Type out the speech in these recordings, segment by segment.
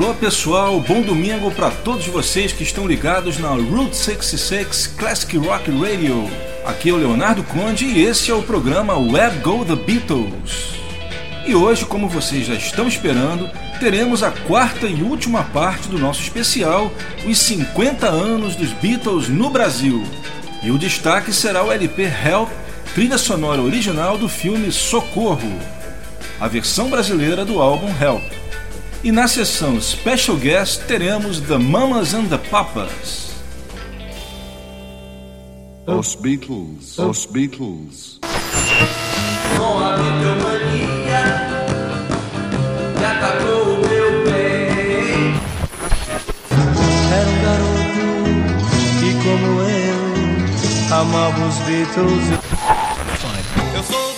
Alô pessoal, bom domingo para todos vocês que estão ligados na Route 66 Classic Rock Radio. Aqui é o Leonardo Conde e esse é o programa Where Go the Beatles. E hoje, como vocês já estão esperando, teremos a quarta e última parte do nosso especial, os 50 anos dos Beatles no Brasil. E o destaque será o LP Help, trilha sonora original do filme Socorro, a versão brasileira do álbum Help. E na sessão Special Guest teremos The Mamas and the Papas. Os Beatles, os Beatles. Com a mania me atacou o meu bem. Era um garoto que, como eu, amava os Beatles. Eu sou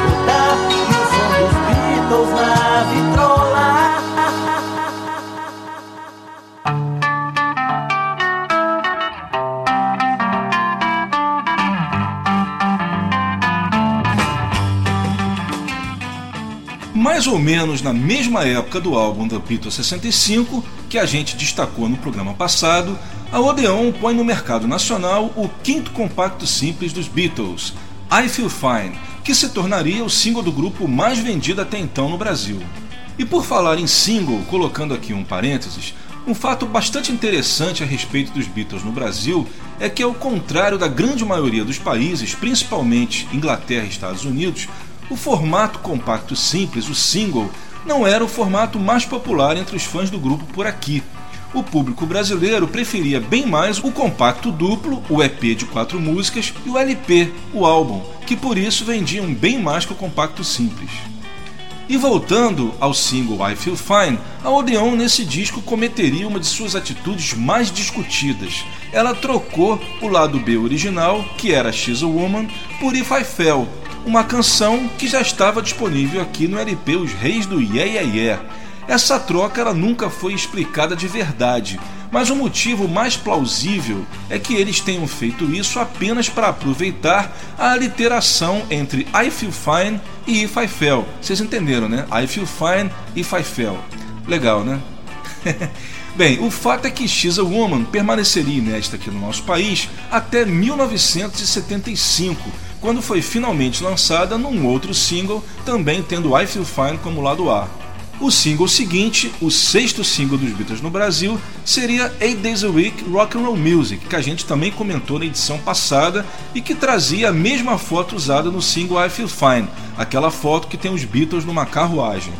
Beatles na vitrola. Mais ou menos na mesma época do álbum The Beatles 65, que a gente destacou no programa passado, a Odeon põe no mercado nacional o quinto compacto simples dos Beatles, I Feel Fine, que se tornaria o single do grupo mais vendido até então no Brasil. E por falar em single, colocando aqui um parênteses, um fato bastante interessante a respeito dos Beatles no Brasil é que, ao contrário da grande maioria dos países, principalmente Inglaterra e Estados Unidos, o formato compacto simples, o single, não era o formato mais popular entre os fãs do grupo por aqui. O público brasileiro preferia bem mais o compacto duplo, o EP de quatro músicas, e o LP, o álbum, que por isso vendiam bem mais que o compacto simples. E voltando ao single I Feel Fine, a Odeon nesse disco cometeria uma de suas atitudes mais discutidas. Ela trocou o lado B original, que era She's a Woman, por If I Fell, uma canção que já estava disponível aqui no LP Os Reis do Yeah Yeah Yeah. Essa troca ela nunca foi explicada de verdade, mas o motivo mais plausível é que eles tenham feito isso apenas para aproveitar a literação entre I Feel Fine e If I Fell. Vocês entenderam, né? I Feel Fine, If I Fell. Legal, né? Bem, o fato é que She's a Woman permaneceria inédita aqui no nosso país até 1975, quando foi finalmente lançada num outro single, também tendo I Feel Fine como lado A. O single seguinte, o sexto single dos Beatles no Brasil, seria Eight Days a Week Rock and Roll Music, que a gente também comentou na edição passada e que trazia a mesma foto usada no single I Feel Fine, aquela foto que tem os Beatles numa carruagem.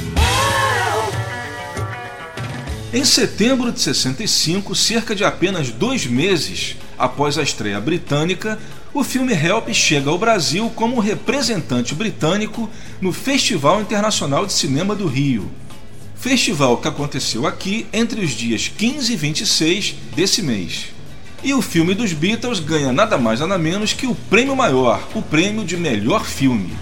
Help. Em setembro de 65, cerca de apenas dois meses após a estreia britânica, o filme Help chega ao Brasil como representante britânico no Festival Internacional de Cinema do Rio. Festival que aconteceu aqui entre os dias 15 e 26 desse mês. E o filme dos Beatles ganha nada mais nada menos que o prêmio maior, o prêmio de melhor filme.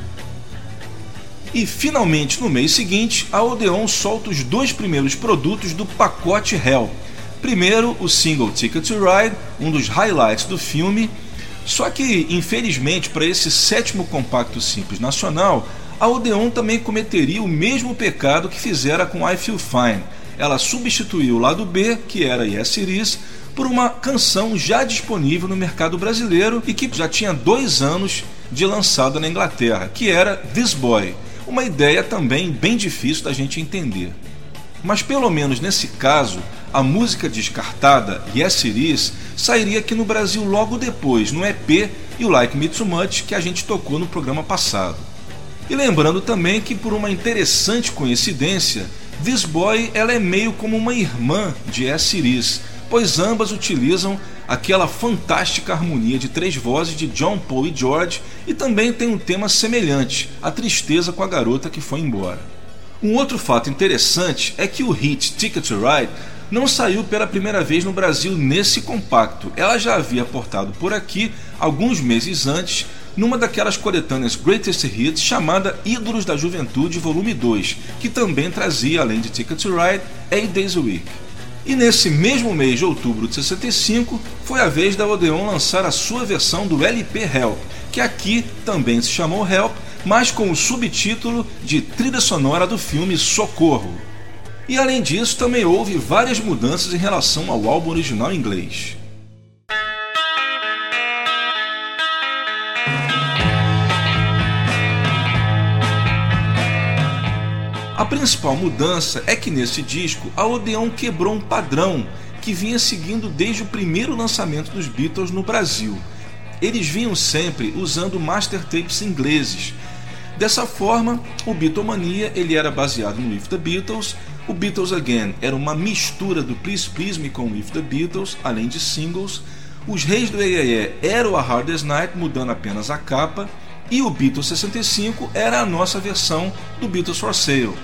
E finalmente no mês seguinte, a Odeon solta os dois primeiros produtos do pacote Hell. Primeiro, o single Ticket to Ride, um dos highlights do filme. Só que, infelizmente, para esse sétimo compacto simples nacional, a Odeon também cometeria o mesmo pecado que fizera com I Feel Fine. Ela substituiu o lado B, que era Yes It Is, por uma canção já disponível no mercado brasileiro e que já tinha dois anos de lançada na Inglaterra, que era This Boy. Uma ideia também bem difícil da gente entender. Mas pelo menos nesse caso, a música descartada, Yes It Is, sairia aqui no Brasil logo depois, no EP e o Like Me Too Much que a gente tocou no programa passado. E lembrando também que, por uma interessante coincidência, This Boy ela é meio como uma irmã de S. pois ambas utilizam aquela fantástica harmonia de três vozes de John, Paul e George e também tem um tema semelhante, a tristeza com a garota que foi embora. Um outro fato interessante é que o hit Ticket to Ride não saiu pela primeira vez no Brasil nesse compacto. Ela já havia portado por aqui alguns meses antes numa daquelas coletâneas Greatest Hits chamada Ídolos da Juventude Volume 2, que também trazia, além de Ticket to Ride, Eight Days a Week. E nesse mesmo mês de outubro de 65, foi a vez da Odeon lançar a sua versão do LP Help, que aqui também se chamou Help, mas com o subtítulo de trilha sonora do filme Socorro. E além disso, também houve várias mudanças em relação ao álbum original inglês. A principal mudança é que nesse disco a Odeon quebrou um padrão que vinha seguindo desde o primeiro lançamento dos Beatles no Brasil. Eles vinham sempre usando master tapes ingleses. Dessa forma, o Beatlemania ele era baseado no With the Beatles, o Beatles Again era uma mistura do Please Please Me com With the Beatles, além de singles. Os Reis do EEE era o A Hardest Night, mudando apenas a capa, e o Beatles 65 era a nossa versão do Beatles for Sale.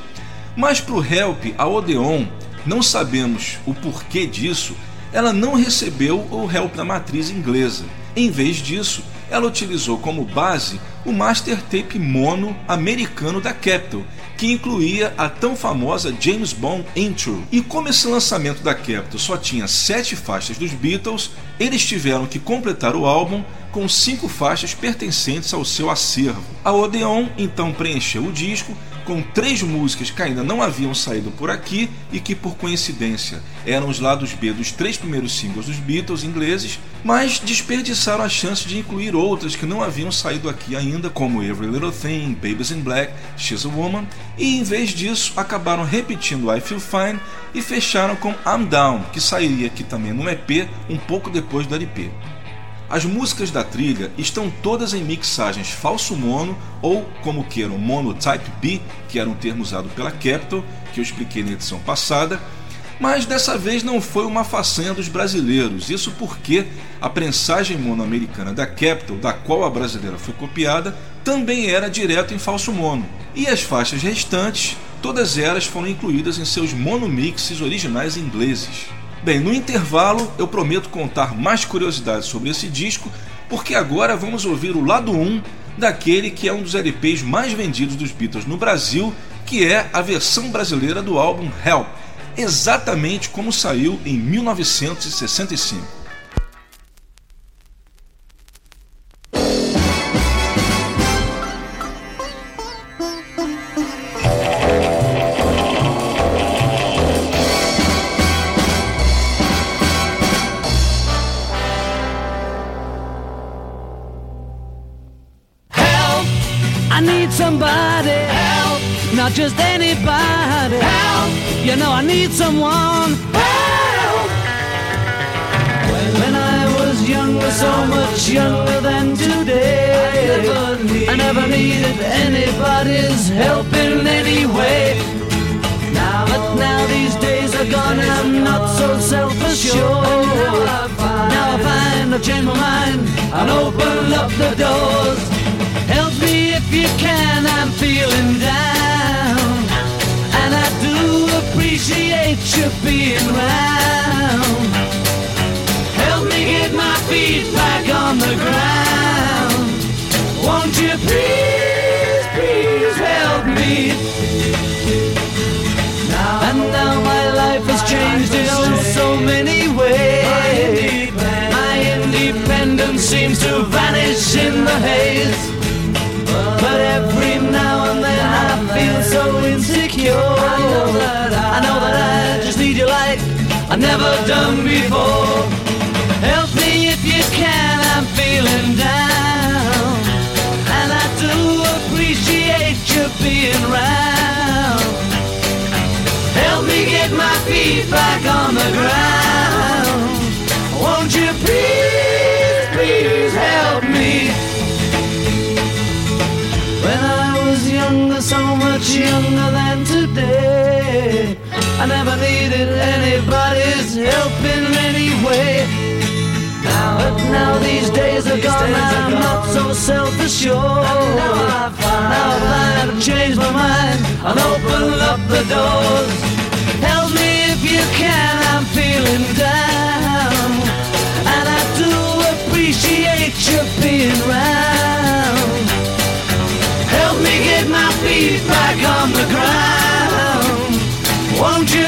Mas para o Help, a Odeon, não sabemos o porquê disso, ela não recebeu o Help da matriz inglesa. Em vez disso, ela utilizou como base o master tape mono americano da Capitol, que incluía a tão famosa James Bond Intro. E como esse lançamento da Capitol só tinha sete faixas dos Beatles, eles tiveram que completar o álbum com cinco faixas pertencentes ao seu acervo. A Odeon então preencheu o disco com três músicas que ainda não haviam saído por aqui e que, por coincidência, eram os lados B dos três primeiros singles dos Beatles ingleses, mas desperdiçaram a chance de incluir outras que não haviam saído aqui ainda, como Every Little Thing, Babies in Black, She's a Woman, e em vez disso acabaram repetindo I Feel Fine e fecharam com I'm Down, que sairia aqui também no EP um pouco depois do LP. As músicas da trilha estão todas em mixagens falso mono ou, como queiram, mono type B, que era um termo usado pela Capitol, que eu expliquei na edição passada. Mas dessa vez não foi uma façanha dos brasileiros, isso porque a prensagem mono-americana da Capitol, da qual a brasileira foi copiada, também era direto em falso mono. E as faixas restantes, todas elas foram incluídas em seus monomixes originais ingleses. Bem, no intervalo eu prometo contar mais curiosidades sobre esse disco, porque agora vamos ouvir o lado 1 daquele que é um dos LPs mais vendidos dos Beatles no Brasil, que é a versão brasileira do álbum Help, exatamente como saiu em 1965. I've changed my mind and opened up the doors. Help me if you can, I'm feeling down. And I do appreciate you being round. Help me get my feet back on the ground. Won't you please, please help me? And now my life has changed in so many ways. Seems to vanish in the haze. But every now and then I feel so insecure. I know that I, I know that I just need you like I've never done before. Help me if you can, I'm feeling down. And I do appreciate you being round. Help me get my feet back on the ground. Younger, so much younger than today. I never needed anybody's help in any way. But now these days are gone, I'm not so self-assured. Now I find I've changed my mind and open up the doors. Help me if you can, I'm feeling down. And I do appreciate you being round. My feet back on the ground. Won't you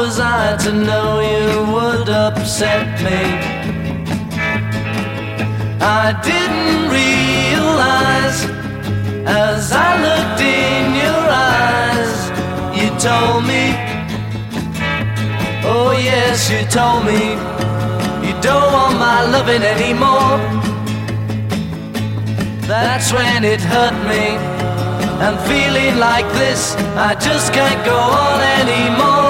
was I to know you would upset me? I didn't realize as I looked in your eyes, you told me, oh yes, you told me, you don't want my loving anymore. That's when it hurt me. I'm feeling like this, I just can't go on anymore.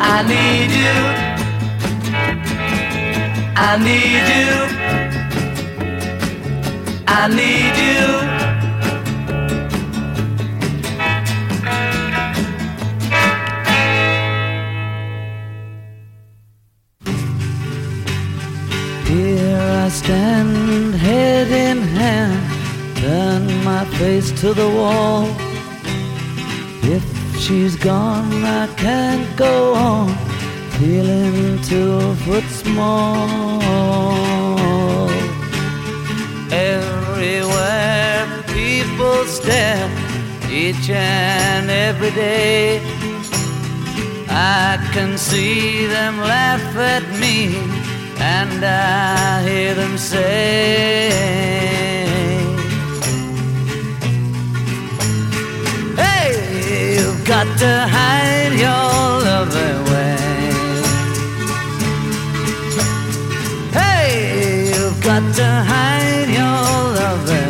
I need you. I need you. I need you. Here I stand, head in hand, turn my face to the wall. She's gone, I can't go on, feeling two foot small. Everywhere people stare, each and every day. I can see them laugh at me, and I hear them say, got to hide your love away. Hey, you've got to hide your love away.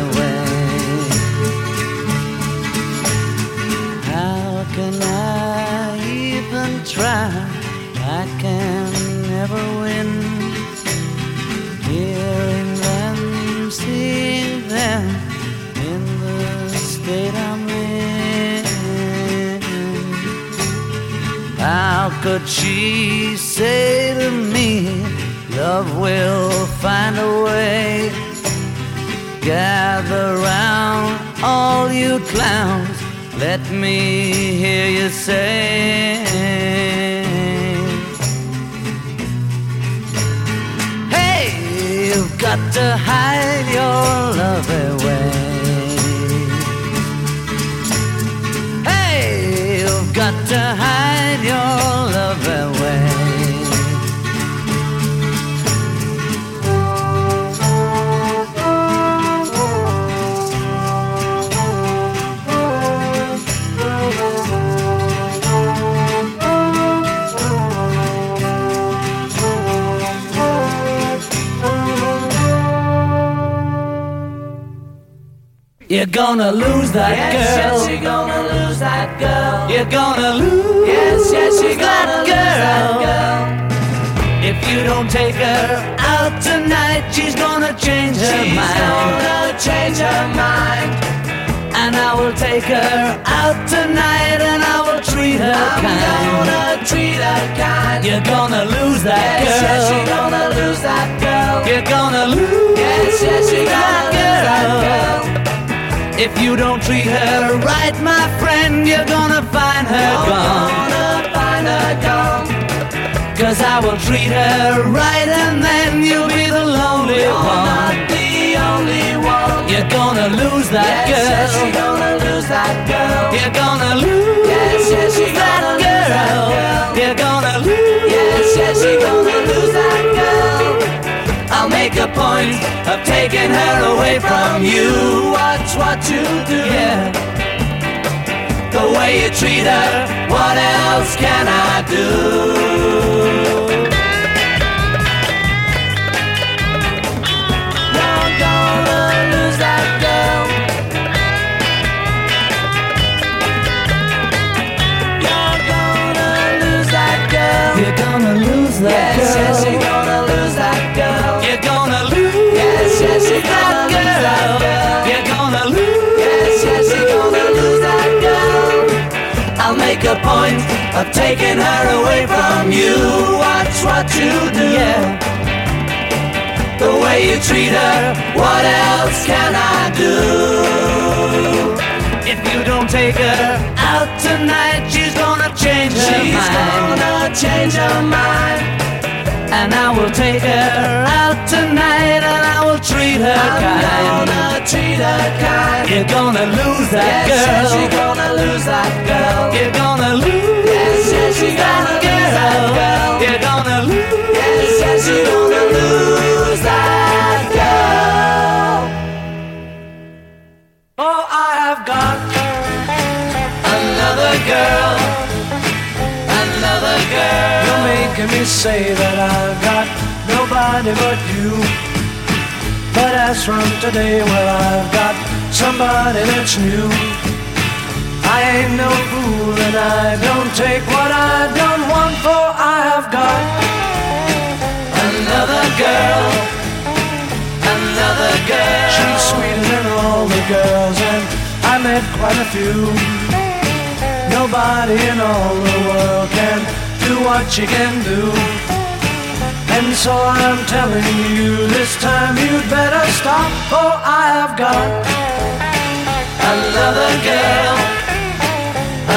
Could she say to me, Love will find a way? Gather round, all you clowns, let me hear you say. Hey, you've got to hide your love away. To hide your love away. You're gonna lose that Yes, girl. yes, you're gonna lose that girl. You're gonna lose Yes, yes, you're that gonna lose girl. that girl. If you don't take her out tonight, she's gonna change her She's mind. gonna change her mind. And I will take her out tonight and I will treat her I'm kind. gonna treat her kind. You're gonna lose that Yes, girl. yes, you're gonna lose that girl. You're gonna lose Yes, yes, you're that gonna If you don't treat her right, my friend, you're gonna find her I'm gone. gonna find her gone. Cause I will treat her right and then you'll be the lonely You're one. not the only one. You're gonna lose that Yes, yes, girl. you're gonna lose that girl. You're gonna lose Yes, yes, you're that gonna lose that girl. girl. You're gonna lose Yes, yes, you're gonna point of taking her away from you. Watch what you do. Yeah. The way you treat her, what else can I do? Taking her away from you. Watch what you do. Yeah. The way you treat her, what else can I do? If you don't take her out tonight, she's gonna change her mind. She's gonna change her mind. And I will take her out tonight and I will treat her I'm kind. gonna treat her kind. You're gonna lose that Yes, yes, girl. you're gonna lose that girl. You're gonna lose Yes, yes, you're gonna lose that girl. You're gonna lose Yes, yes, you're gonna lose that girl. Oh, I have got a me say that I've got nobody but you. But as from today, well, I've got somebody that's new. I ain't no fool and I don't take what I don't want, for I have got another girl, another girl. She's sweeter than all the girls, and I met quite a few. Nobody in all the world can do what she can do. And so I'm telling you this time you'd better stop, for I have got another girl,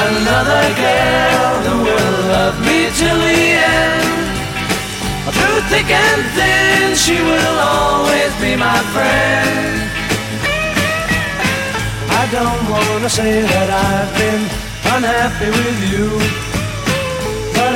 another girl who will love me till the end. Through thick and thin, she will always be my friend. I don't wanna say that I've been unhappy with you.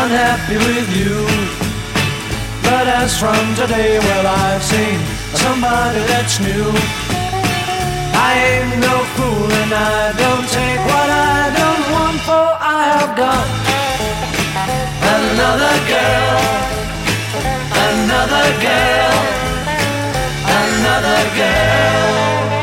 unhappy with you. But as from today, well, I've seen somebody that's new. I ain't no fool and I don't take what I don't want, for I have got another girl, another girl, another girl.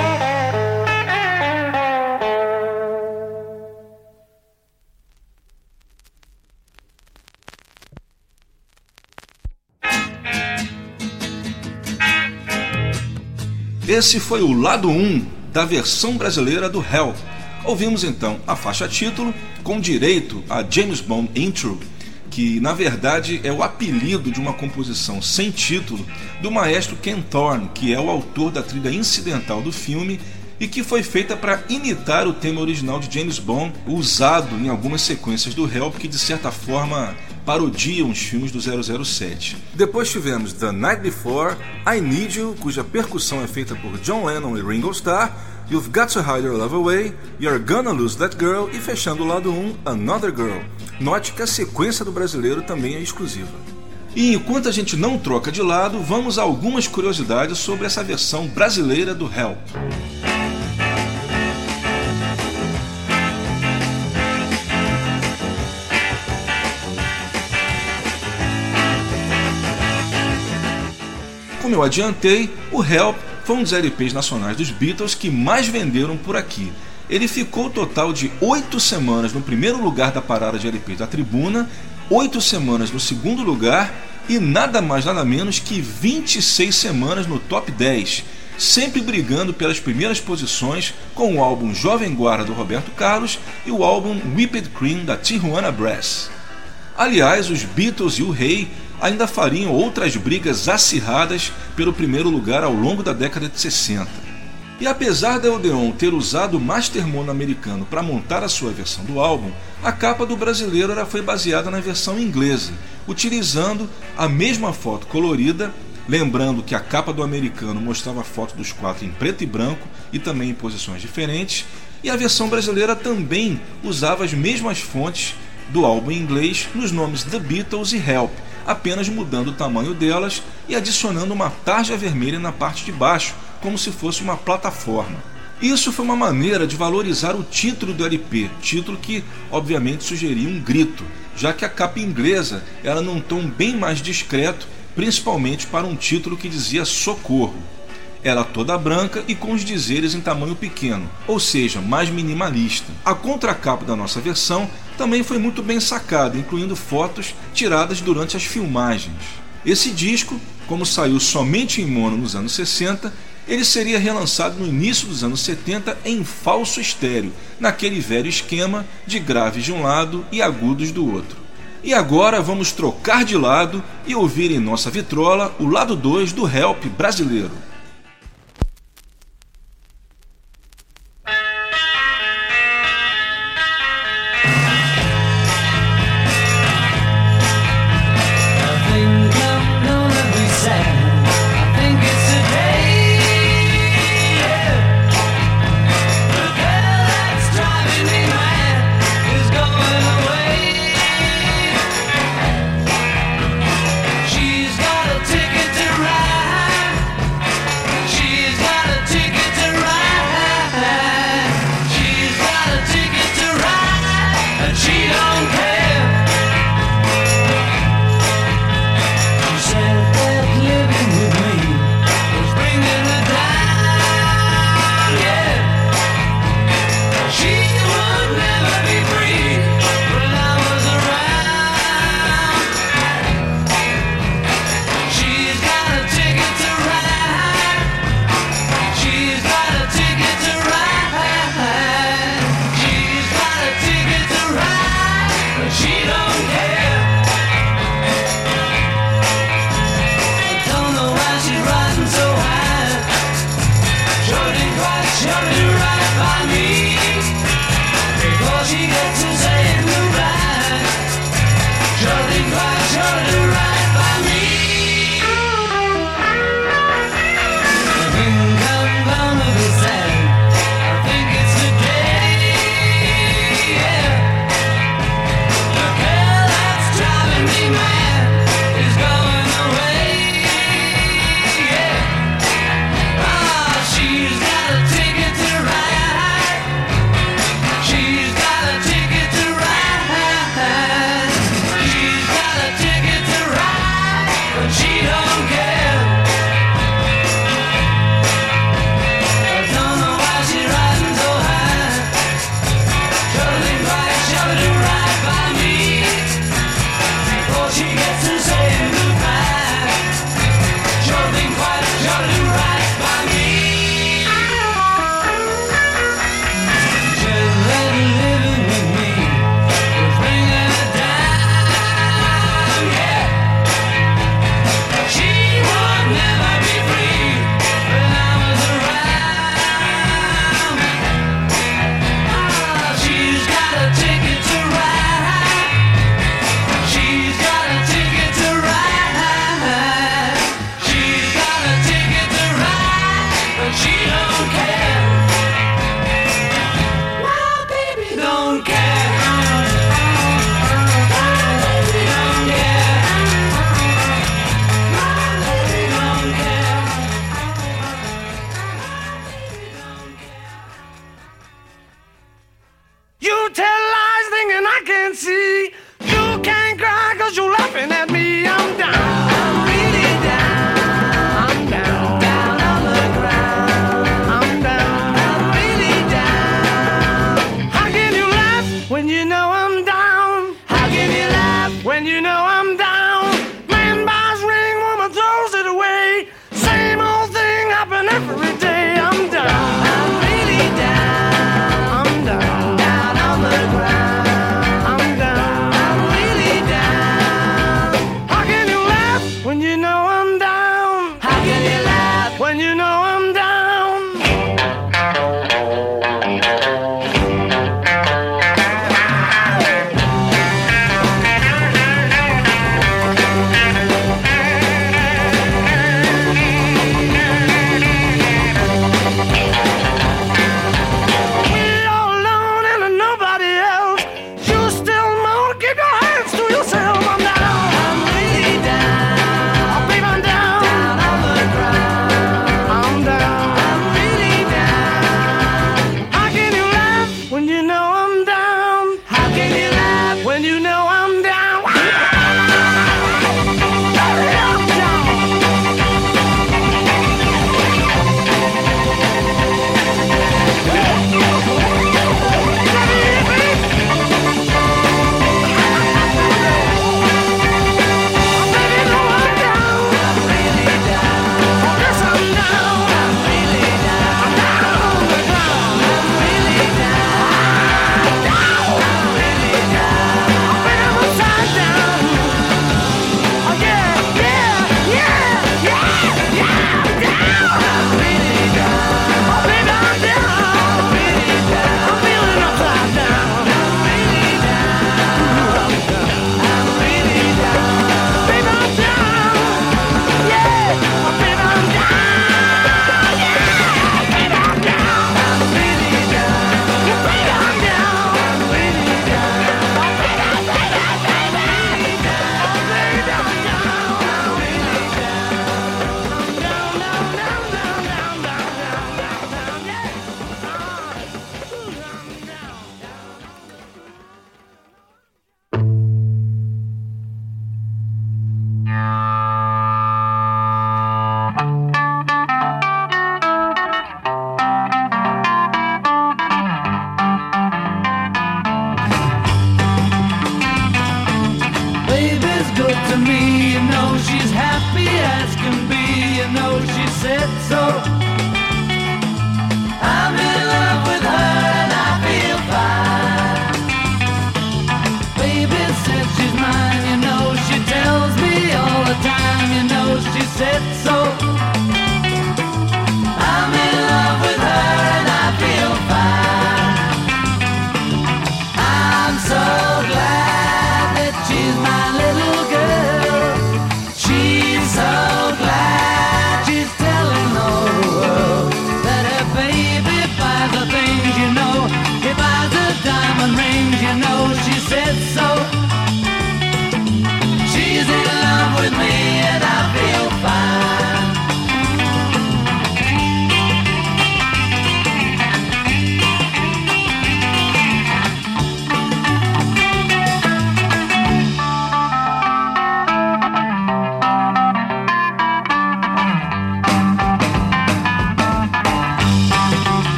Esse foi o lado 1 da versão brasileira do Hell. Ouvimos então a faixa título com direito a James Bond Intro, que na verdade é o apelido de uma composição sem título do maestro Ken Thorne, que é o autor da trilha incidental do filme e que foi feita para imitar o tema original de James Bond, usado em algumas sequências do Hell, que de certa forma parodiam os filmes do 007. Depois tivemos The Night Before, I Need You, cuja percussão é feita por John Lennon e Ringo Starr, You've Got to Hide Your Love Away, You're Gonna Lose That Girl e fechando o lado 1, Another Girl. Note que a sequência do brasileiro também é exclusiva. E enquanto a gente não troca de lado, vamos a algumas curiosidades sobre essa versão brasileira do Hell. Como eu adiantei, o Help foi um dos LPs nacionais dos Beatles que mais venderam por aqui. Ele ficou o total de oito semanas no primeiro lugar da parada de LPs da Tribuna, oito semanas no segundo lugar e nada mais nada menos que 26 semanas no top 10, sempre brigando pelas primeiras posições com o álbum Jovem Guarda do Roberto Carlos e o álbum Whipped Cream da Tijuana Brass. Aliás, os Beatles e o Rei ainda fariam outras brigas acirradas pelo primeiro lugar ao longo da década de 60. E apesar da Odeon ter usado o Master Mono americano para montar a sua versão do álbum, a capa do brasileiro era foi baseada na versão inglesa, utilizando a mesma foto colorida, lembrando que a capa do americano mostrava a foto dos quatro em preto e branco e também em posições diferentes, e a versão brasileira também usava as mesmas fontes do álbum em inglês nos nomes The Beatles e Help, apenas mudando o tamanho delas e adicionando uma tarja vermelha na parte de baixo, como se fosse uma plataforma. Isso foi uma maneira de valorizar o título do LP, título que obviamente sugeria um grito, já que a capa inglesa era num tom bem mais discreto, principalmente para um título que dizia socorro. Era toda branca e com os dizeres em tamanho pequeno, ou seja, mais minimalista. A contracapa da nossa versão também foi muito bem sacada, incluindo fotos tiradas durante as filmagens. Esse disco, como saiu somente em mono nos anos 60, ele seria relançado no início dos anos 70 em falso estéreo, naquele velho esquema de graves de um lado e agudos do outro. E agora vamos trocar de lado e ouvir em nossa vitrola o lado 2 do Help brasileiro.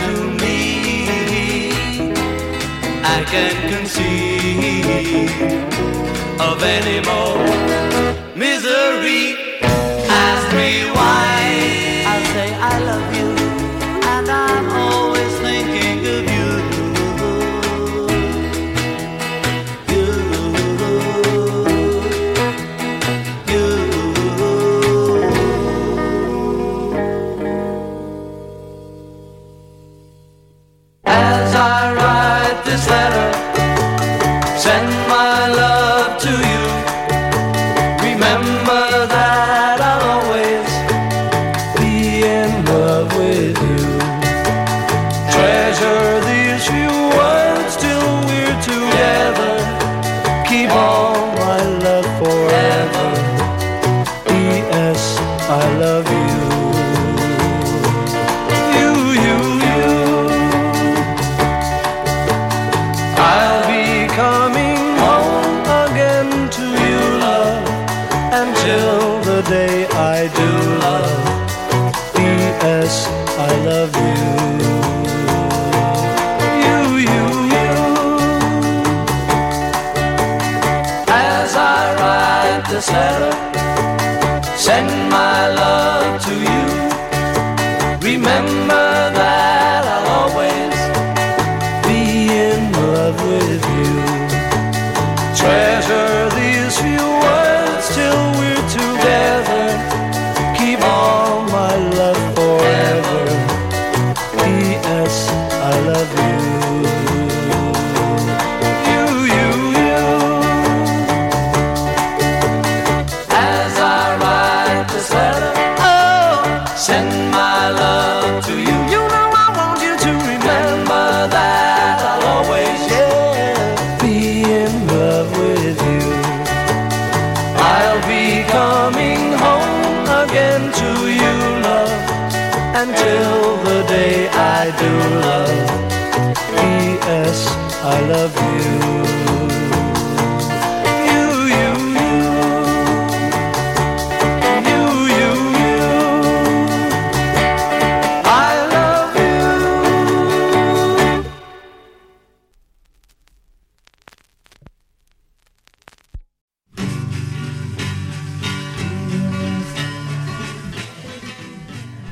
To me. I can't conceive of any more misery. Ask me why I say I love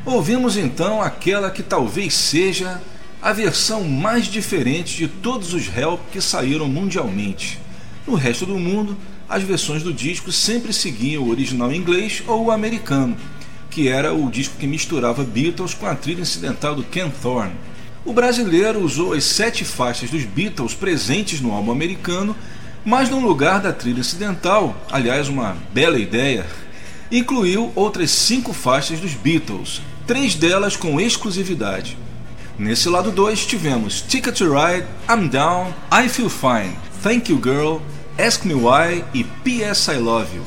Ouvimos então aquela que talvez seja a versão mais diferente de todos os Help que saíram mundialmente. No resto do mundo, as versões do disco sempre seguiam o original inglês ou o americano, que era o disco que misturava Beatles com a trilha incidental do Ken Thorne. O brasileiro usou as sete faixas dos Beatles presentes no álbum americano, mas no lugar da trilha incidental, aliás, uma bela ideia, incluiu outras cinco faixas dos Beatles, três delas com exclusividade. Nesse lado 2 tivemos Ticket to Ride, I'm Down, I Feel Fine, Thank You Girl, Ask Me Why e P.S. I Love You.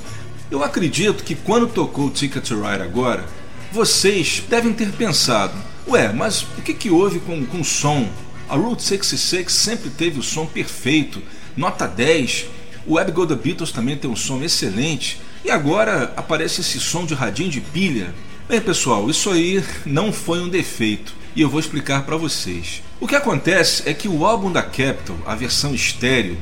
Eu acredito que quando tocou Ticket to Ride agora, vocês devem ter pensado: ué, mas o que, que houve com, com o som? A Route 66 sempre teve o som perfeito, nota 10. O Web Go The Beatles também tem um som excelente. E agora aparece esse som de radinho de pilha. Bem, pessoal, isso aí não foi um defeito e eu vou explicar para vocês. O que acontece é que o álbum da Capitol, a versão estéreo,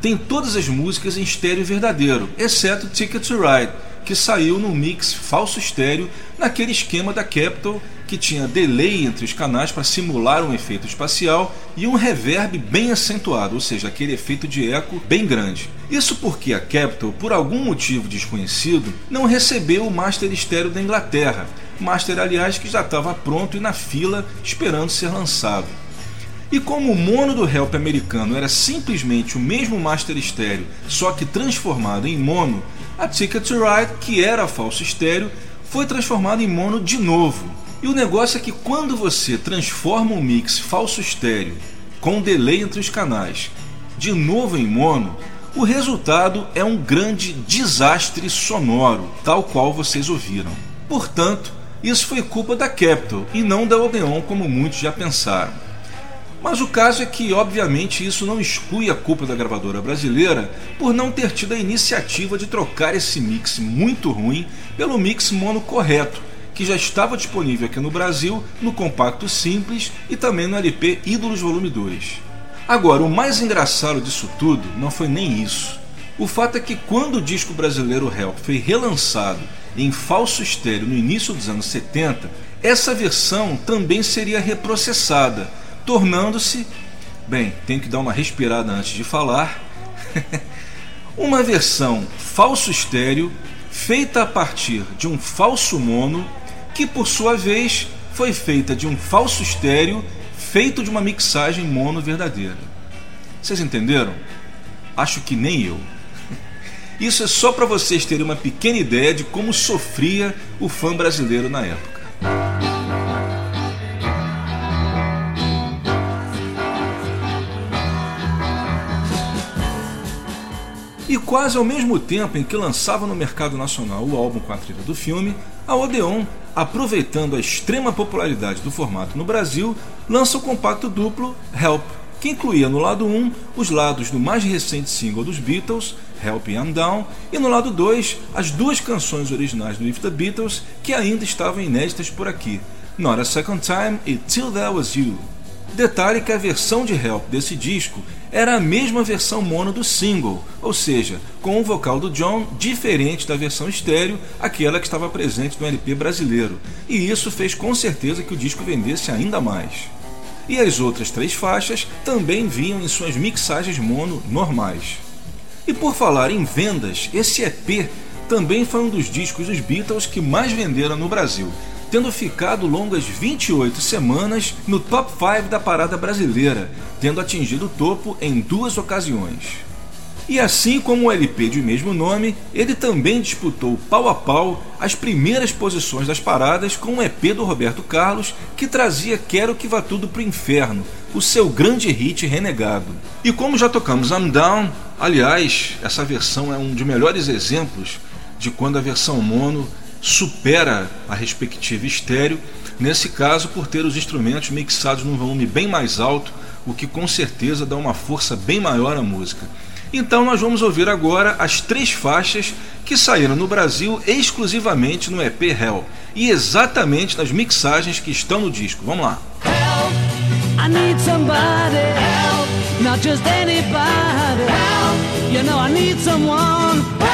tem todas as músicas em estéreo verdadeiro, exceto Ticket to Ride, que saiu num mix falso estéreo naquele esquema da Capitol que tinha delay entre os canais para simular um efeito espacial e um reverb bem acentuado, ou seja, aquele efeito de eco bem grande. Isso porque a Capitol, por algum motivo desconhecido, não recebeu o master estéreo da Inglaterra, master aliás que já estava pronto e na fila esperando ser lançado. E como o mono do Help americano era simplesmente o mesmo master estéreo, só que transformado em mono, a Ticket to Ride, que era falso estéreo, foi transformada em mono de novo. E o negócio é que quando você transforma um mix falso estéreo com delay entre os canais de novo em mono, o resultado é um grande desastre sonoro, tal qual vocês ouviram. Portanto, isso foi culpa da Capitol e não da Odeon, como muitos já pensaram. Mas o caso é que, obviamente, isso não exclui a culpa da gravadora brasileira por não ter tido a iniciativa de trocar esse mix muito ruim pelo mix mono correto, que já estava disponível aqui no Brasil no compacto simples e também no LP Ídolos Volume 2. Agora, o mais engraçado disso tudo não foi nem isso. O fato é que quando o disco brasileiro Help foi relançado em falso estéreo no início dos anos 70, essa versão também seria reprocessada tornando-se, bem, tenho que dar uma respirada antes de falar, uma versão falso estéreo feita a partir de um falso mono que por sua vez foi feita de um falso estéreo feito de uma mixagem mono verdadeira. Vocês entenderam? Acho que nem eu. Isso é só para vocês terem uma pequena ideia de como sofria o fã brasileiro na época. Quase ao mesmo tempo em que lançava no mercado nacional o álbum com a trilha do filme, a Odeon, aproveitando a extrema popularidade do formato no Brasil, lança o compacto duplo Help, que incluía no lado 1 os lados do mais recente single dos Beatles, Help I'm Down, e no lado 2 as duas canções originais do If the Beatles que ainda estavam inéditas por aqui, Not a Second Time e Till There Was You. Detalhe que a versão de Help desse disco era a mesma versão mono do single, ou seja, com o vocal do John diferente da versão estéreo, aquela que estava presente no LP brasileiro, e isso fez com certeza que o disco vendesse ainda mais. E as outras três faixas também vinham em suas mixagens mono normais. E por falar em vendas, esse EP também foi um dos discos dos Beatles que mais venderam no Brasil, tendo ficado longas 28 semanas no top 5 da parada brasileira, tendo atingido o topo em duas ocasiões. E assim como o LP de mesmo nome, ele também disputou pau a pau as primeiras posições das paradas com o EP do Roberto Carlos, que trazia Quero que vá tudo pro inferno, o seu grande hit renegado. E como já tocamos I'm Down, aliás, essa versão é um dos melhores exemplos de quando a versão mono supera a respectiva estéreo, nesse caso por ter os instrumentos mixados num volume bem mais alto, o que com certeza dá uma força bem maior à música. Então nós vamos ouvir agora as três faixas que saíram no Brasil exclusivamente no EP Hell e exatamente nas mixagens que estão no disco. Vamos lá. Help,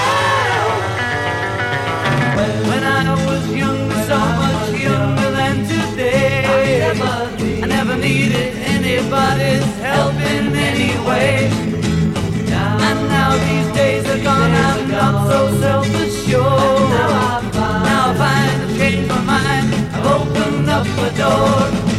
I younger, so much younger than today, I never needed anybody's help in any way. And now these days are gone, I'm not so self-assured. Now I find I've changed my mind, I've opened up a door.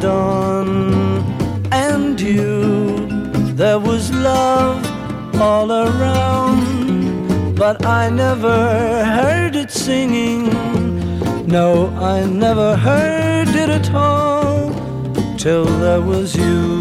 dawn and you. There was love all around, but I never heard it singing. No, I never heard it at all till there was you.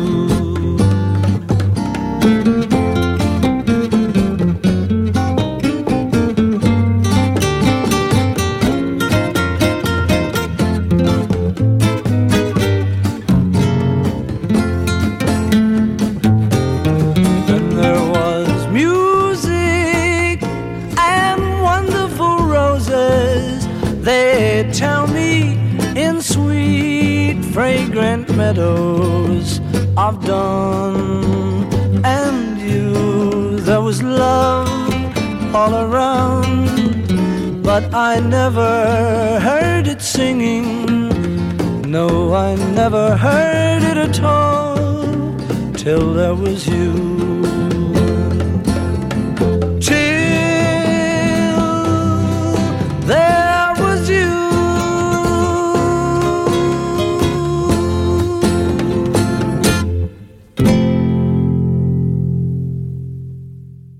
tell me in sweet, fragrant meadows of dawn. And you, there was love all around, but I never heard it singing. No, I never heard it at all till there was you.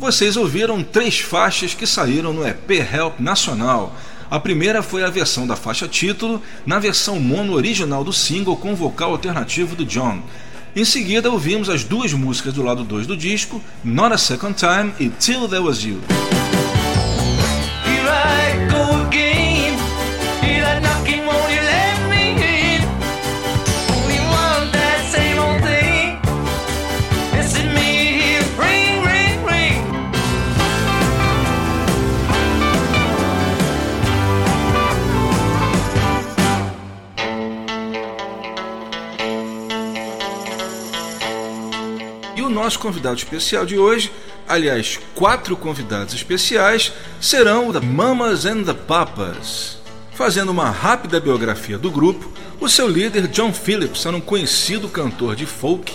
Vocês ouviram três faixas que saíram no EP Help Nacional. A primeira foi a versão da faixa título, na versão mono original do single com vocal alternativo do John. Em seguida, ouvimos as duas músicas do lado 2 do disco, Not a Second Time e Till There Was You. Nosso convidado especial de hoje, aliás, quatro convidados especiais, serão The Mamas and the Papas. Fazendo uma rápida biografia do grupo, o seu líder John Phillips era um conhecido cantor de folk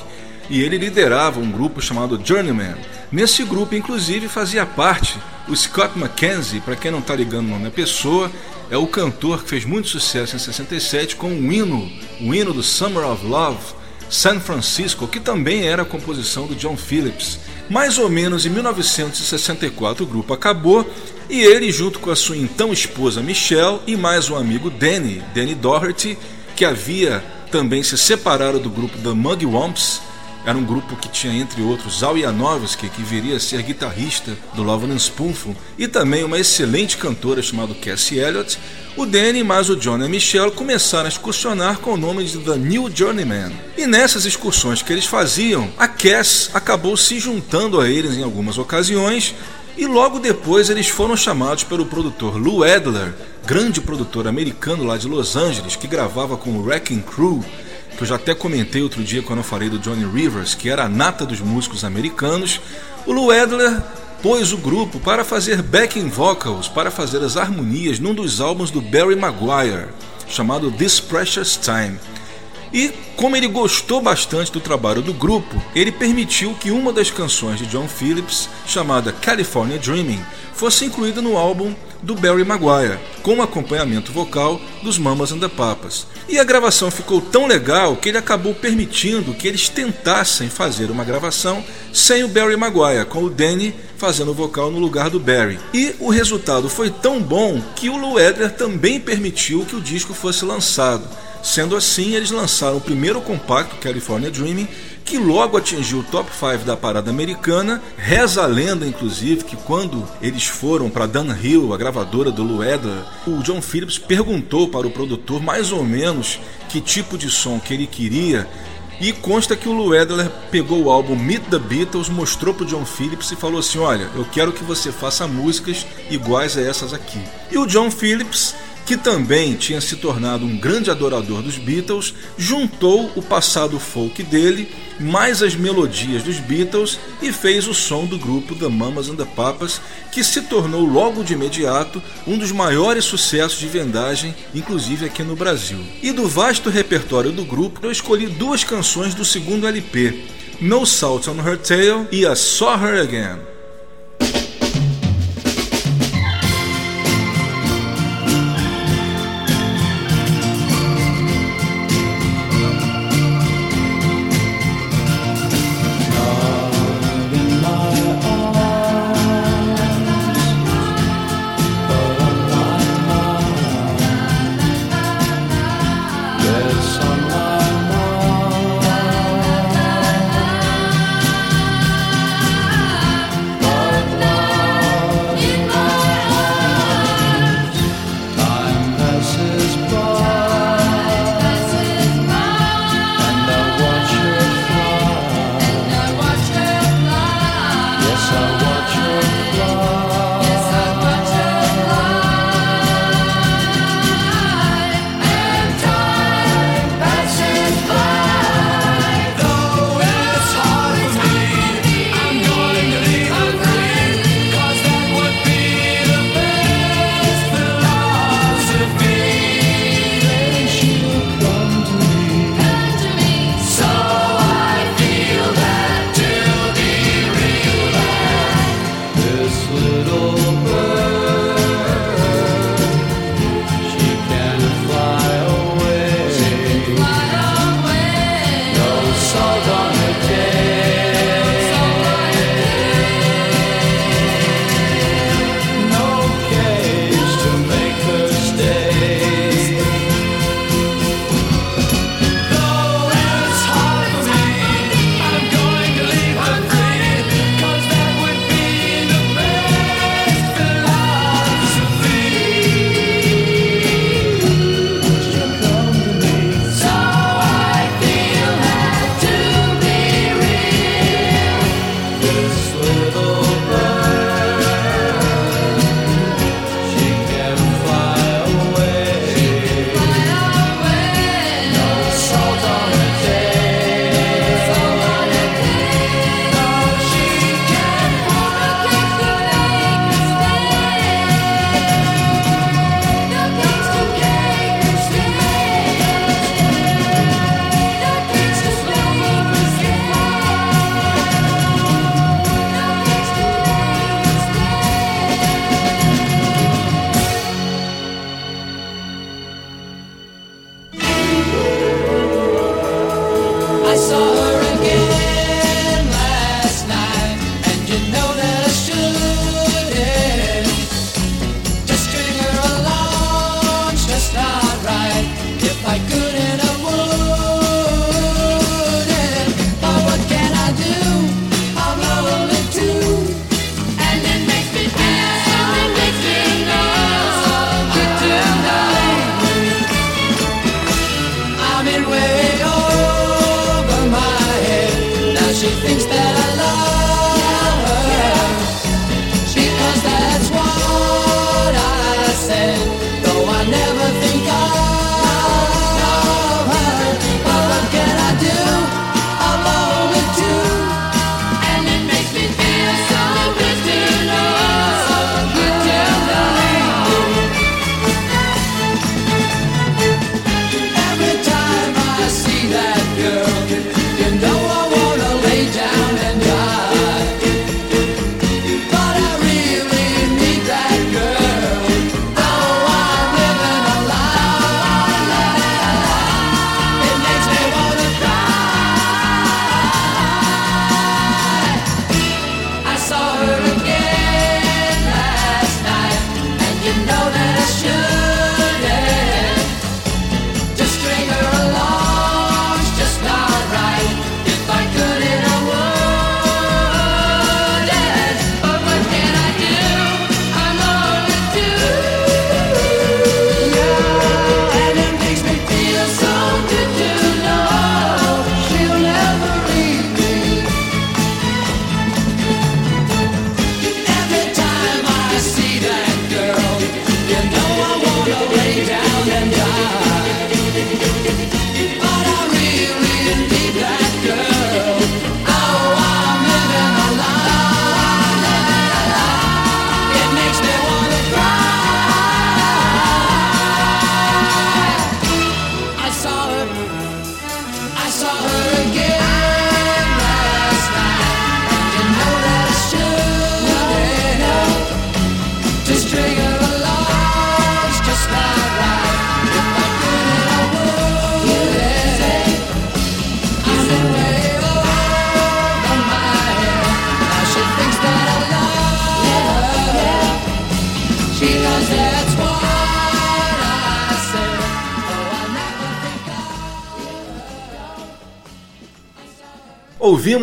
e ele liderava um grupo chamado Journeyman. Nesse grupo, inclusive, fazia parte o Scott McKenzie, para quem não está ligando o nome da pessoa, é o cantor que fez muito sucesso em 67 com o hino, o hino do Summer of Love, San Francisco, que também era composição do John Phillips. Mais ou menos em 1964 o grupo acabou e ele, junto com a sua então esposa Michelle e mais um amigo Danny, Danny Doherty, que havia também se separado do grupo The Mugwumps, era um grupo que tinha, entre outros, Al Janowski, que viria a ser guitarrista do Love and Spoonful, e também uma excelente cantora chamada Cassie Elliott. O Danny mais o John e a Michelle começaram a excursionar com o nome de The New Journeyman. E nessas excursões que eles faziam, a Cass acabou se juntando a eles em algumas ocasiões, e logo depois eles foram chamados pelo produtor Lou Adler, grande produtor americano lá de Los Angeles, que gravava com o Wrecking Crew que eu já até comentei outro dia quando eu falei do Johnny Rivers, que era a nata dos músicos americanos, o Lou Adler pôs o grupo para fazer backing vocals, para fazer as harmonias num dos álbuns do Barry Maguire, chamado This Precious Time. E como ele gostou bastante do trabalho do grupo, ele permitiu que uma das canções de John Phillips, chamada California Dreaming, fosse incluída no álbum do Barry Maguire, com acompanhamento vocal dos Mamas and the Papas. E a gravação ficou tão legal que ele acabou permitindo que eles tentassem fazer uma gravação sem o Barry Maguire, com o Danny fazendo o vocal no lugar do Barry. E o resultado foi tão bom que o Lou Adler também permitiu que o disco fosse lançado. Sendo assim, eles lançaram o primeiro compacto, California Dreaming, que logo atingiu o top 5 da parada americana. Reza a lenda, inclusive, que quando eles foram para Dan Hill, a gravadora do Lueda, o John Phillips perguntou para o produtor mais ou menos que tipo de som que ele queria. E consta que o Lou Adler pegou o álbum Meet the Beatles, mostrou para o John Phillips e falou assim: Olha, eu quero que você faça músicas iguais a essas aqui. E o John Phillips que também tinha se tornado um grande adorador dos Beatles, juntou o passado folk dele mais as melodias dos Beatles e fez o som do grupo The Mamas and the Papas, que se tornou logo de imediato um dos maiores sucessos de vendagem, inclusive aqui no Brasil. E do vasto repertório do grupo, eu escolhi duas canções do segundo LP, No Salt on Her Tail e a Saw Her Again.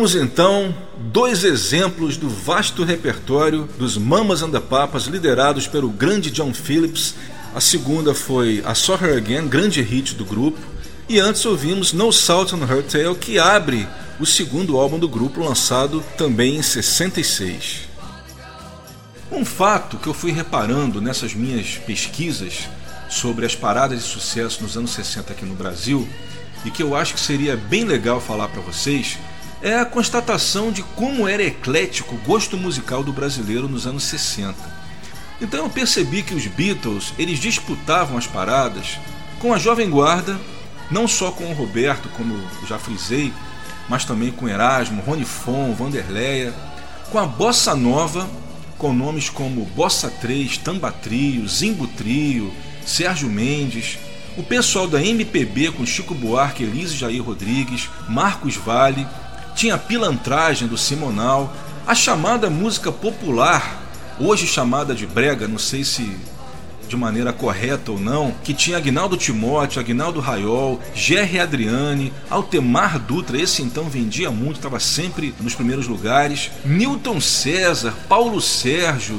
Ouvimos então dois exemplos do vasto repertório dos Mamas and Papas liderados pelo grande John Phillips. A segunda foi A Saw Her Again, grande hit do grupo. E antes ouvimos No Salt on Her Tail, que abre o segundo álbum do grupo, lançado também em 66. Um fato que eu fui reparando nessas minhas pesquisas sobre as paradas de sucesso nos anos 60 aqui no Brasil e que eu acho que seria bem legal falar para vocês é a constatação de como era eclético o gosto musical do brasileiro nos anos 60. Então eu percebi que os Beatles eles disputavam as paradas com a Jovem Guarda, não só com o Roberto, como já frisei, mas também com Erasmo, Rony Fon, Vanderleia, com a Bossa Nova, com nomes como Bossa 3, Tamba Trio, Zimbo Trio, Sérgio Mendes, o pessoal da MPB com Chico Buarque, Elise Jair Rodrigues, Marcos Vale, tinha a pilantragem do Simonal, a chamada música popular, hoje chamada de brega, não sei se de maneira correta ou não, que tinha Agnaldo Timóteo, Agnaldo Raiol, Gerry Adriane, Altemar Dutra, esse então vendia muito, estava sempre nos primeiros lugares, Newton César, Paulo Sérgio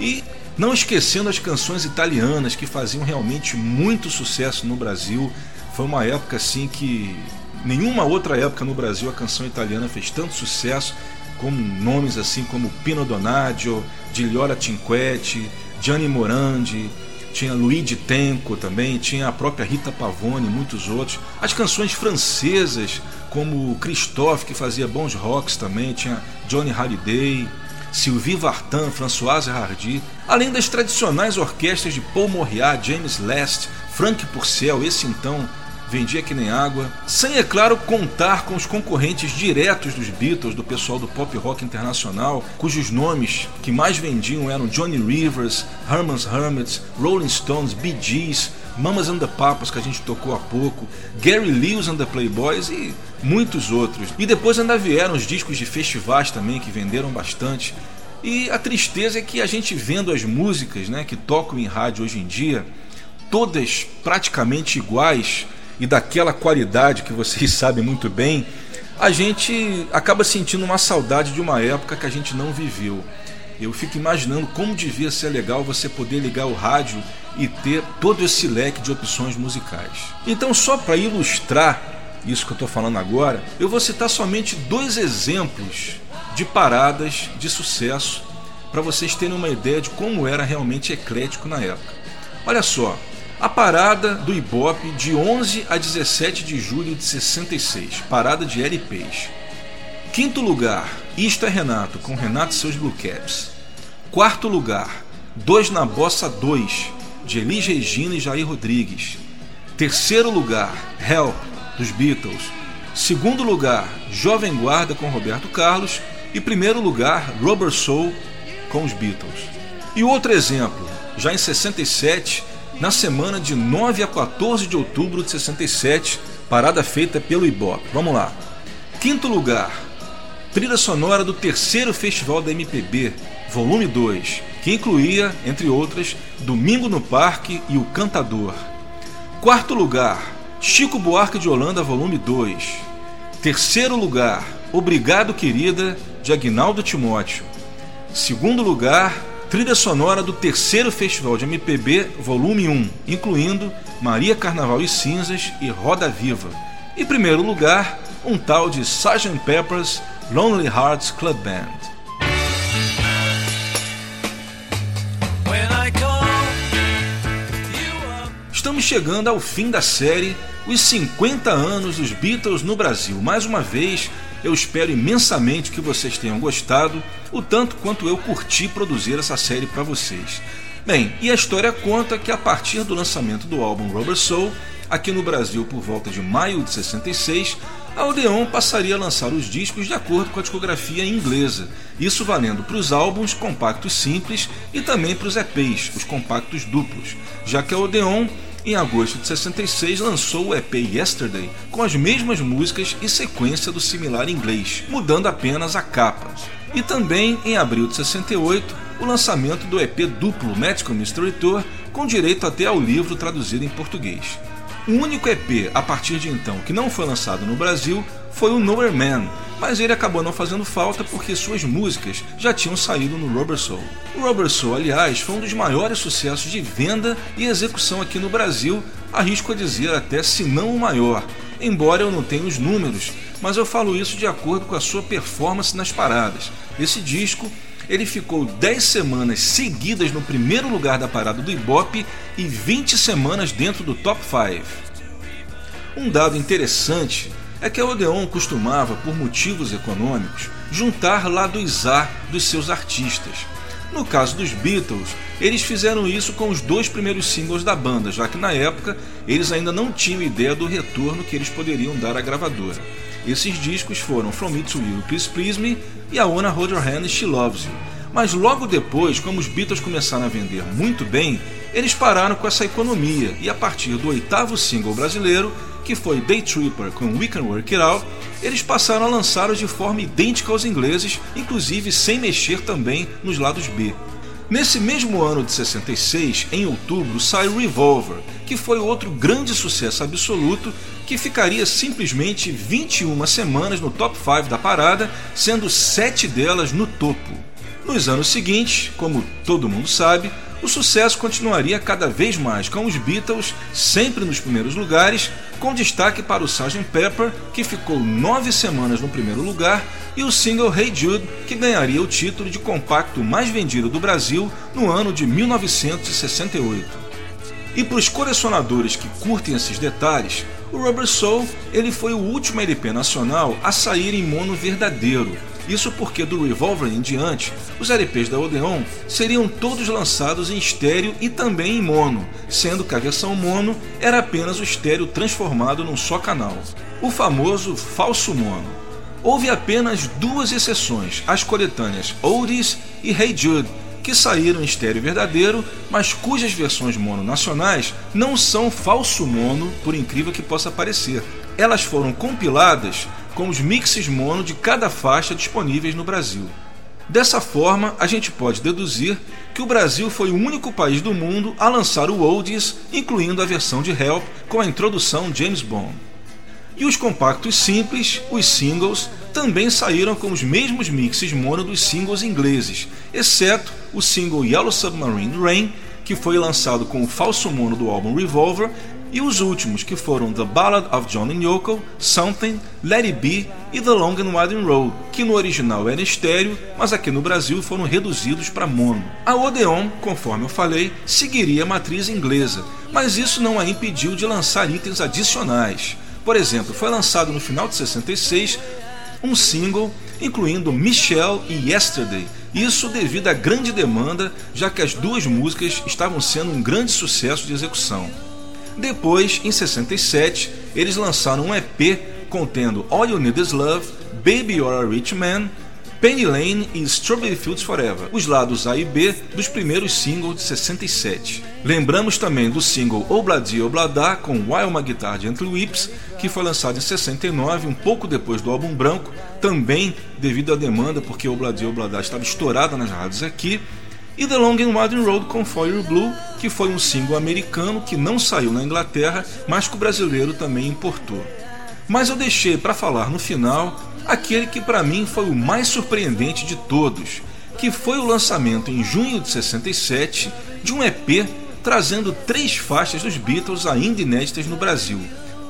e não esquecendo as canções italianas que faziam realmente muito sucesso no Brasil. Foi uma época assim que nenhuma outra época no Brasil a canção italiana fez tanto sucesso como nomes assim como Pino Donaggio, Gigliora Cinquetti, Gianni Morandi, tinha Luigi Tenco também, tinha a própria Rita Pavone e muitos outros. As canções francesas, como Christophe, que fazia bons rocks também, tinha Johnny Halliday, Sylvie Vartan, Françoise Hardy, além das tradicionais orquestras de Paul Moriat, James Last, Frank Purcell, esse então vendia que nem água, sem, é claro, contar com os concorrentes diretos dos Beatles, do pessoal do pop rock internacional, cujos nomes que mais vendiam eram Johnny Rivers, Herman's Hermits, Rolling Stones, Bee Gees, Mamas and the Papas, que a gente tocou há pouco, Gary Lewis and the Playboys e muitos outros. E depois ainda vieram os discos de festivais também, que venderam bastante. E a tristeza é que a gente vendo as músicas né, que tocam em rádio hoje em dia, todas praticamente iguais e daquela qualidade que vocês sabem muito bem, a gente acaba sentindo uma saudade de uma época que a gente não viveu. Eu fico imaginando como devia ser legal você poder ligar o rádio e ter todo esse leque de opções musicais. Então, só para ilustrar isso que eu estou falando agora, eu vou citar somente dois exemplos de paradas de sucesso para vocês terem uma ideia de como era realmente eclético na época. Olha só, a parada do Ibope de 11 a 17 de julho de 66, parada de LPs. Quinto lugar, Isto é Renato, com Renato e seus Blue Caps. Quarto lugar, Dois na Bossa 2, de Elis Regina e Jair Rodrigues. Terceiro lugar, Help, dos Beatles. Segundo lugar, Jovem Guarda com Roberto Carlos. E primeiro lugar, Rubber Soul com os Beatles. E outro exemplo, já em 67, na semana de 9 a 14 de outubro de 67, parada feita pelo Ibope. Vamos lá. Quinto lugar, trilha sonora do terceiro Festival da MPB, volume 2, que incluía, entre outras, Domingo no Parque e O Cantador. Quarto lugar, Chico Buarque de Holanda, volume 2. Terceiro lugar, Obrigado Querida, de Agnaldo Timóteo. Segundo lugar, trilha sonora do terceiro Festival de MPB, volume 1, incluindo Maria Carnaval e Cinzas e Roda Viva. E primeiro lugar, um tal de Sgt. Pepper's Lonely Hearts Club Band. Estamos chegando ao fim da série Os 50 anos dos Beatles no Brasil. Mais uma vez, eu espero imensamente que vocês tenham gostado, o tanto quanto eu curti produzir essa série para vocês. Bem, e a história conta que a partir do lançamento do álbum Rubber Soul, aqui no Brasil por volta de maio de 66, a Odeon passaria a lançar os discos de acordo com a discografia inglesa, isso valendo para os álbuns compactos simples e também para os EPs, os compactos duplos, já que a Odeon, em agosto de 66, lançou o EP Yesterday com as mesmas músicas e sequência do similar inglês, mudando apenas a capa. E também, em abril de 68, o lançamento do EP duplo Magical Mystery Tour, com direito até ao livro traduzido em português. O único EP a partir de então que não foi lançado no Brasil foi o Nowhere Man, mas ele acabou não fazendo falta porque suas músicas já tinham saído no Rubber Soul. O Rubber Soul, aliás, foi um dos maiores sucessos de venda e execução aqui no Brasil, arrisco a dizer até se não o maior, embora eu não tenha os números, mas eu falo isso de acordo com a sua performance nas paradas. Esse disco ele ficou 10 semanas seguidas no primeiro lugar da parada do Ibope e 20 semanas dentro do top 5. Um dado interessante é que a Odeon costumava, por motivos econômicos, juntar lados A dos seus artistas. No caso dos Beatles, eles fizeram isso com os dois primeiros singles da banda, já que na época eles ainda não tinham ideia do retorno que eles poderiam dar à gravadora. Esses discos foram From Me to You, Please Please Me e I Wanna Hold Your Hand She Loves You. Mas logo depois, como os Beatles começaram a vender muito bem, eles pararam com essa economia e a partir do oitavo single brasileiro, que foi Day Tripper com We Can Work It Out, eles passaram a lançá-los de forma idêntica aos ingleses, inclusive sem mexer também nos lados B. Nesse mesmo ano de 66, em outubro, sai Revolver, que foi outro grande sucesso absoluto que ficaria simplesmente 21 semanas no top 5 da parada, sendo 7 delas no topo. Nos anos seguintes, como todo mundo sabe, o sucesso continuaria cada vez mais com os Beatles sempre nos primeiros lugares, com destaque para o Sgt. Pepper, que ficou nove semanas no primeiro lugar, e o single Hey Jude, que ganharia o título de compacto mais vendido do Brasil no ano de 1968. E para os colecionadores que curtem esses detalhes, o Rubber Soul ele foi o último LP nacional a sair em mono verdadeiro, isso porque do Revolver em diante, os LPs da Odeon seriam todos lançados em estéreo e também em mono, sendo que a versão mono era apenas o estéreo transformado num só canal, o famoso falso mono. Houve apenas duas exceções, as coletâneas Oldies e Hey Jude, que saíram em estéreo verdadeiro, mas cujas versões mono nacionais não são falso mono, por incrível que possa parecer. Elas foram compiladas com os mixes mono de cada faixa disponíveis no Brasil. Dessa forma, a gente pode deduzir que o Brasil foi o único país do mundo a lançar o Oldies, incluindo a versão de Help com a introdução James Bond. E os compactos simples, os singles, também saíram com os mesmos mixes mono dos singles ingleses, exceto o single Yellow Submarine Rain, que foi lançado com o falso mono do álbum Revolver, e os últimos, que foram The Ballad of John and Yoko, Something, Let It Be e The Long and Winding Road, que no original era estéreo, mas aqui no Brasil foram reduzidos para mono. A Odeon, conforme eu falei, seguiria a matriz inglesa, mas isso não a impediu de lançar itens adicionais. Por exemplo, foi lançado no final de 66 um single incluindo Michelle e Yesterday, isso devido à grande demanda, já que as duas músicas estavam sendo um grande sucesso de execução. Depois, em 67, eles lançaram um EP contendo All You Need Is Love, Baby You're a Rich Man, Penny Lane e Strawberry Fields Forever, os lados A e B dos primeiros singles de 67. Lembramos também do single Obladi Oblada com While My Guitar Gently Whips, que foi lançado em 69, um pouco depois do álbum branco, também devido à demanda, porque Obladi Oblada estava estourada nas rádios aqui, e The Long and Winding Road com Fire Blue, que foi um single americano que não saiu na Inglaterra, mas que o brasileiro também importou. Mas eu deixei para falar no final aquele que para mim foi o mais surpreendente de todos, que foi o lançamento em junho de 67 de um EP trazendo três faixas dos Beatles ainda inéditas no Brasil,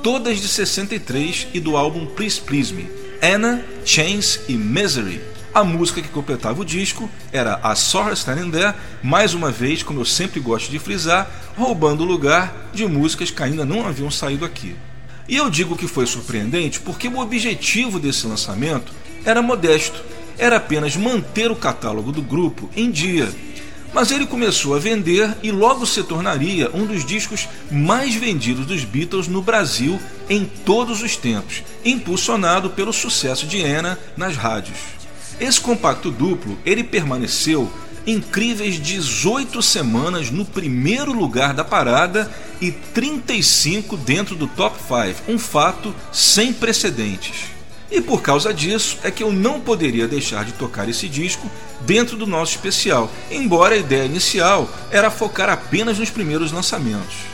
todas de 63 e do álbum Please Please Me, Anna, Chains e Misery. A música que completava o disco era a Her Standing There, mais uma vez, como eu sempre gosto de frisar, roubando o lugar de músicas que ainda não haviam saído aqui. E eu digo que foi surpreendente porque o objetivo desse lançamento era modesto, era apenas manter o catálogo do grupo em dia. Mas ele começou a vender e logo se tornaria um dos discos mais vendidos dos Beatles no Brasil em todos os tempos, impulsionado pelo sucesso de Anna nas rádios. Esse compacto duplo ele permaneceu incríveis 18 semanas no primeiro lugar da parada e 35 dentro do top 5, um fato sem precedentes. E por causa disso é que eu não poderia deixar de tocar esse disco dentro do nosso especial, embora a ideia inicial era focar apenas nos primeiros lançamentos.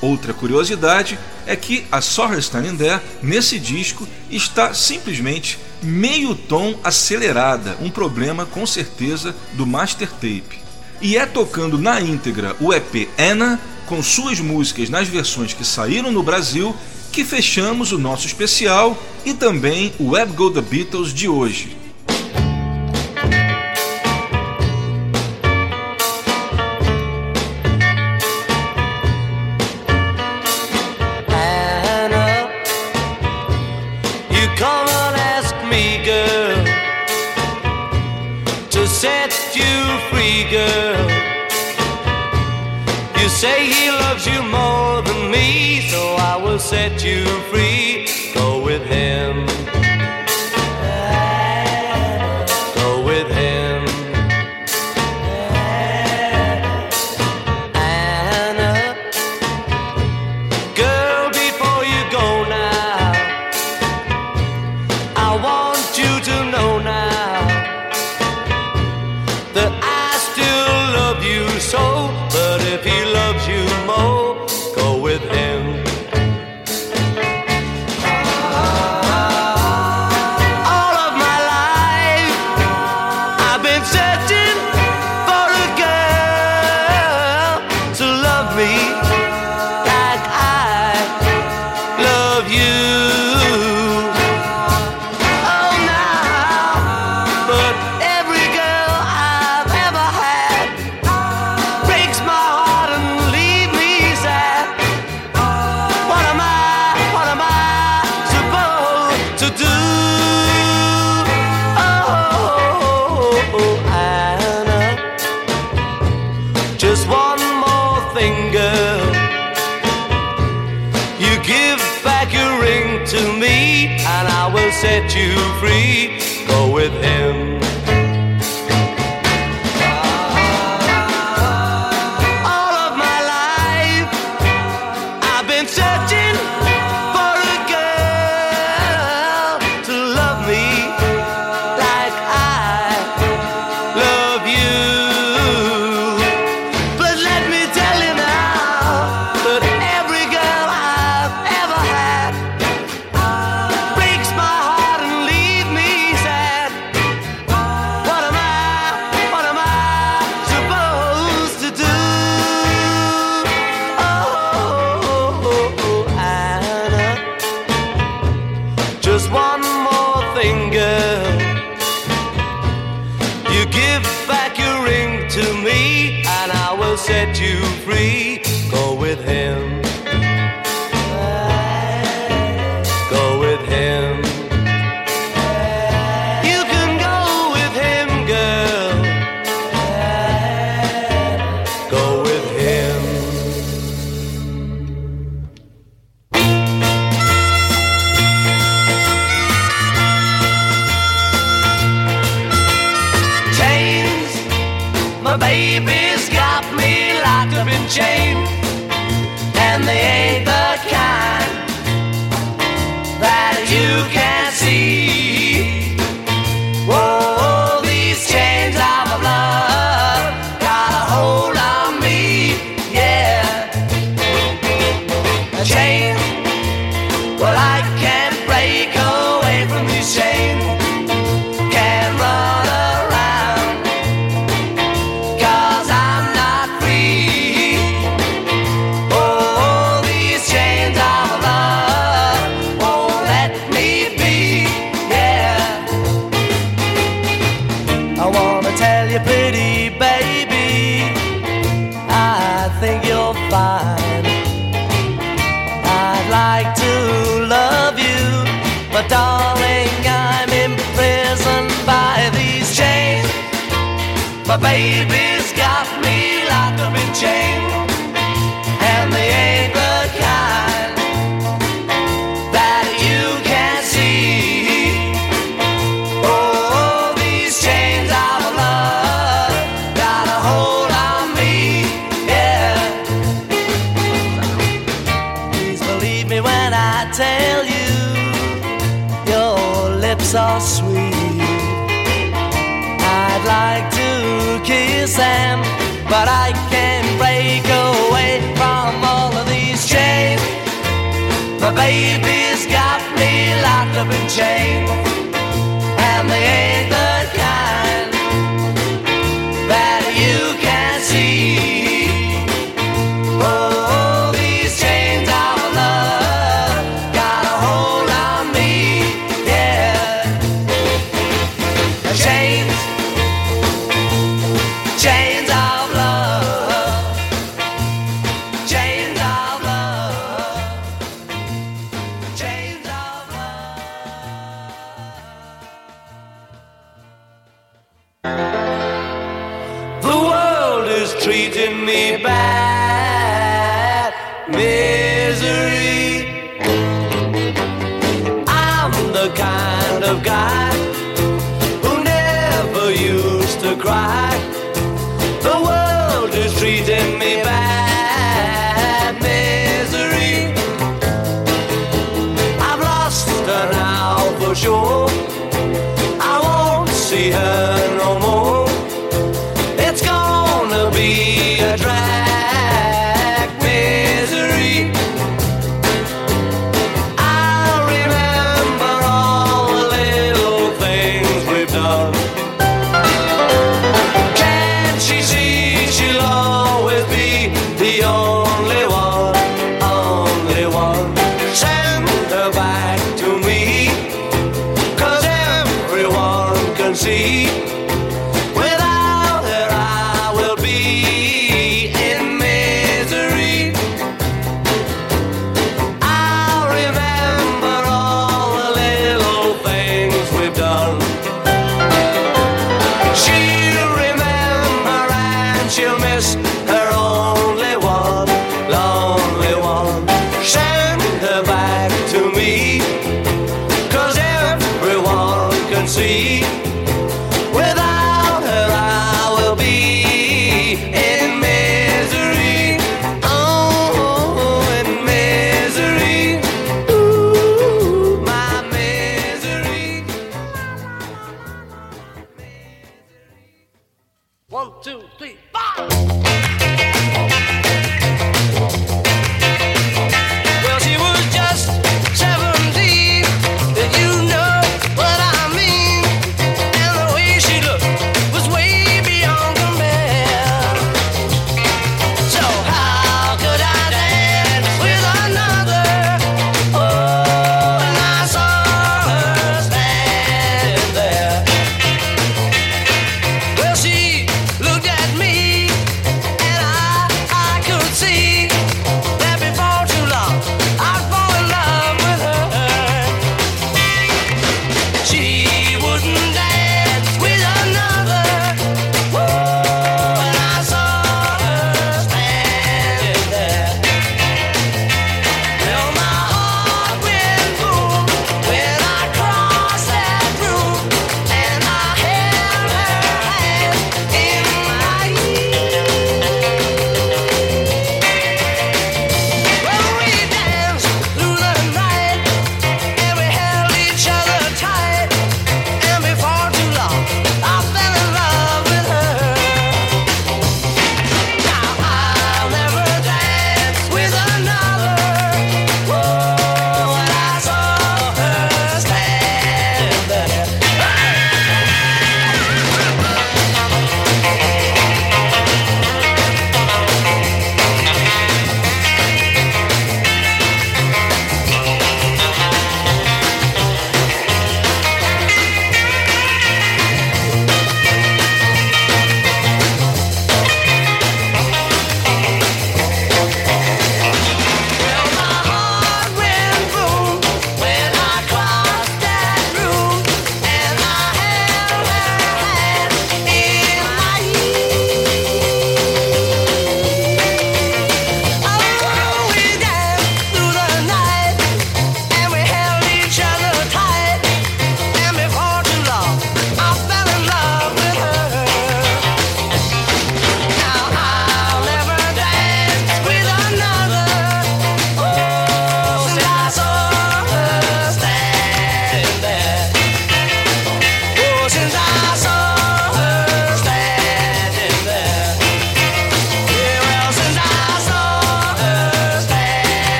Outra curiosidade é que a Standing There, nesse disco, está simplesmente meio tom acelerada, um problema com certeza do master tape. E é tocando na íntegra o EP Anna, com suas músicas nas versões que saíram no Brasil, que fechamos o nosso especial e também o Web Go The Beatles de hoje. Say he loves you more than me, so I will set you free. Go with him. Set you free. Go with him. change.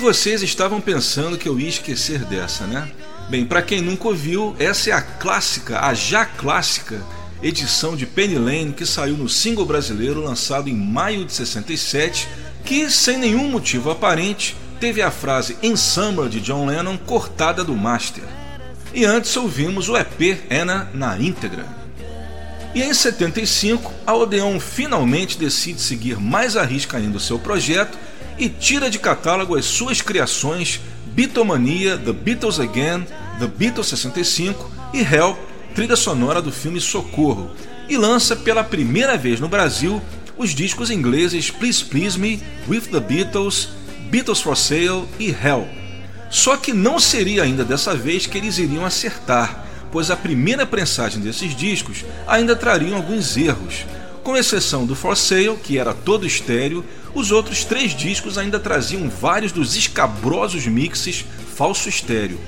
Vocês estavam pensando que eu ia esquecer dessa, né? Bem, para quem nunca ouviu, essa é a clássica, a já clássica edição de Penny Lane que saiu no single brasileiro lançado em maio de 67, que sem nenhum motivo aparente teve a frase In Summer de John Lennon cortada do master. E antes ouvimos o EP Anna na íntegra. E em 75, a Odeon finalmente decide seguir mais à risca ainda o seu projeto e tira de catálogo as suas criações Beatlemania, The Beatles Again, The Beatles 65 e Help, trilha sonora do filme Socorro, e lança pela primeira vez no Brasil os discos ingleses Please Please Me, With the Beatles, Beatles for Sale e Help. Só que não seria ainda dessa vez que eles iriam acertar, pois a primeira prensagem desses discos ainda trariam alguns erros. Com exceção do For Sale, que era todo estéreo, os outros três discos ainda traziam vários dos escabrosos mixes falso estéreo.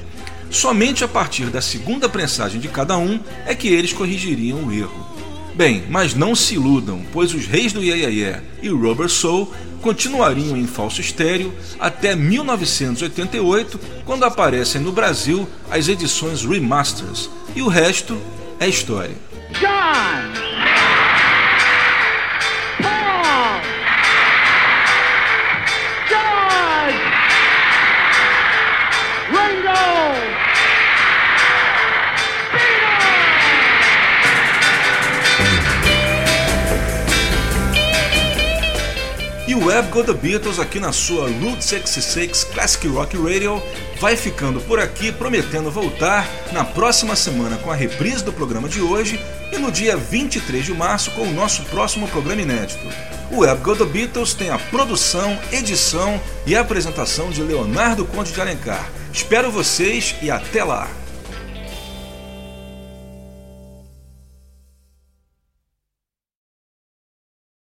Somente a partir da segunda prensagem de cada um é que eles corrigiriam o erro. Bem, mas não se iludam, pois os reis do Yeah, yeah, yeah e Rubber Soul continuariam em falso estéreo até 1988, quando aparecem no Brasil as edições remasters, e o resto é história. John! O Web Go The Beatles aqui na sua Route 66 Classic Rock Radio vai ficando por aqui, prometendo voltar na próxima semana com a reprise do programa de hoje e no dia 23 de março com o nosso próximo programa inédito. O Web Go The Beatles tem a produção, edição e apresentação de Leonardo Conde de Alencar. Espero vocês e até lá!